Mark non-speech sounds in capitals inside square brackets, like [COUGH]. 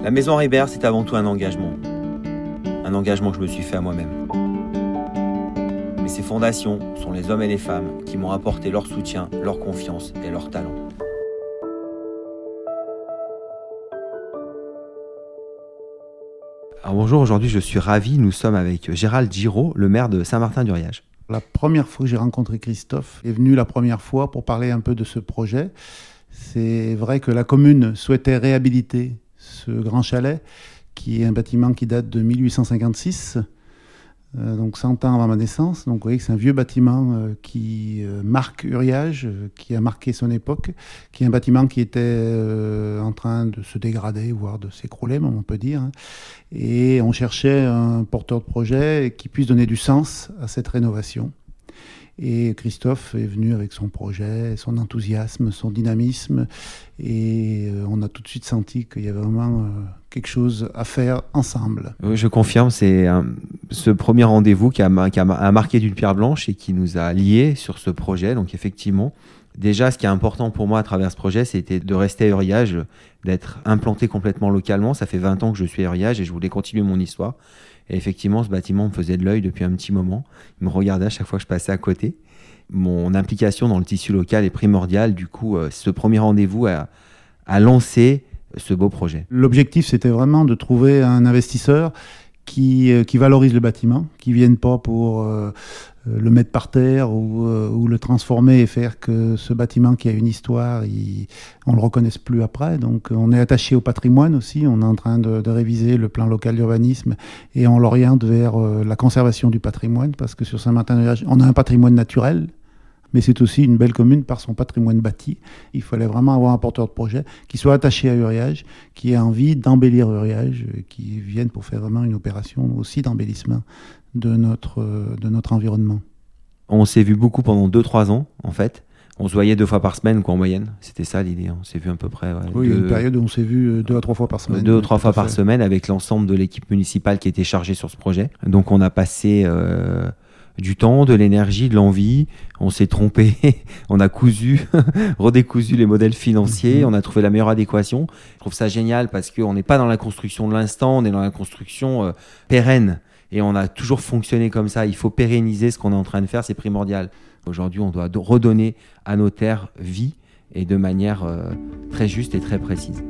La maison Ribert, c'est avant tout un engagement. Un engagement que je me suis fait à moi-même. Mais ces fondations sont les hommes et les femmes qui m'ont apporté leur soutien, leur confiance et leur talent. Alors bonjour, aujourd'hui je suis ravi, nous sommes avec Gérald Giraud, le maire de Saint-Martin-du-Riage. La première fois que j'ai rencontré Christophe est venu la première fois pour parler un peu de ce projet. C'est vrai que la commune souhaitait réhabiliter ce grand chalet, qui est un bâtiment qui date de 1856, euh, donc 100 ans avant ma naissance. Donc vous voyez que c'est un vieux bâtiment euh, qui euh, marque Uriage, qui a marqué son époque, qui est un bâtiment qui était en train de se dégrader, voire de s'écrouler, on peut dire. Hein. Et on cherchait un porteur de projet qui puisse donner du sens à cette rénovation. Et Christophe est venu avec son projet, son enthousiasme, son dynamisme. Et euh, on a tout de suite senti qu'il y avait vraiment euh, quelque chose à faire ensemble. je confirme, c'est ce premier rendez-vous qui, a, qui a, marqué d'une pierre blanche et qui nous a liés sur ce projet. Donc effectivement, déjà, ce qui est important pour moi à travers ce projet, c'était de rester à Uriage, d'être implanté complètement localement. Ça fait 20 ans que je suis à Uriage et je voulais continuer mon histoire. Et effectivement, ce bâtiment me faisait de l'œil depuis un petit moment. Il me regardait à chaque fois que je passais à côté. Mon implication dans le tissu local est primordiale. Du coup, euh, ce premier rendez-vous a, lancé ce beau projet. L'objectif, c'était vraiment de trouver un investisseur qui, euh, qui valorise le bâtiment, qui ne vienne pas pour euh, le mettre par terre euh, ou, le transformer et faire que ce bâtiment qui a une histoire, on le reconnaisse plus après. Donc on est attaché au patrimoine aussi, on est en train de, réviser le plan local d'urbanisme et on l'oriente vers euh, la conservation du patrimoine parce que sur Saint-Martin, on a un patrimoine naturel, mais c'est aussi une belle commune par son patrimoine bâti. Il fallait vraiment avoir un porteur de projet qui soit attaché à Uriage, qui ait envie d'embellir Uriage, qui vienne pour faire vraiment une opération aussi d'embellissement de notre, de notre environnement. On s'est vu beaucoup pendant 2-3 ans, en fait. On se voyait deux fois par semaine, quoi, en moyenne. C'était ça l'idée. On s'est vu à peu près. oui, une période où on s'est vu euh, deux à trois fois par semaine. Deux ou trois fois par semaine avec l'ensemble de l'équipe municipale qui était chargée sur ce projet. Donc on a passé euh, du temps, de l'énergie, de l'envie. On s'est trompé, [LAUGHS] on a cousu, [LAUGHS] redécousu les modèles financiers, mhm. on a trouvé la meilleure adéquation. Je trouve ça génial parce qu'on n'est pas dans la construction de l'instant, on est dans la construction euh, pérenne et on a toujours fonctionné comme ça. Il faut pérenniser ce qu'on est en train de faire, c'est primordial. Aujourd'hui, on doit redonner à nos terres vie et de manière euh, très juste et très précise.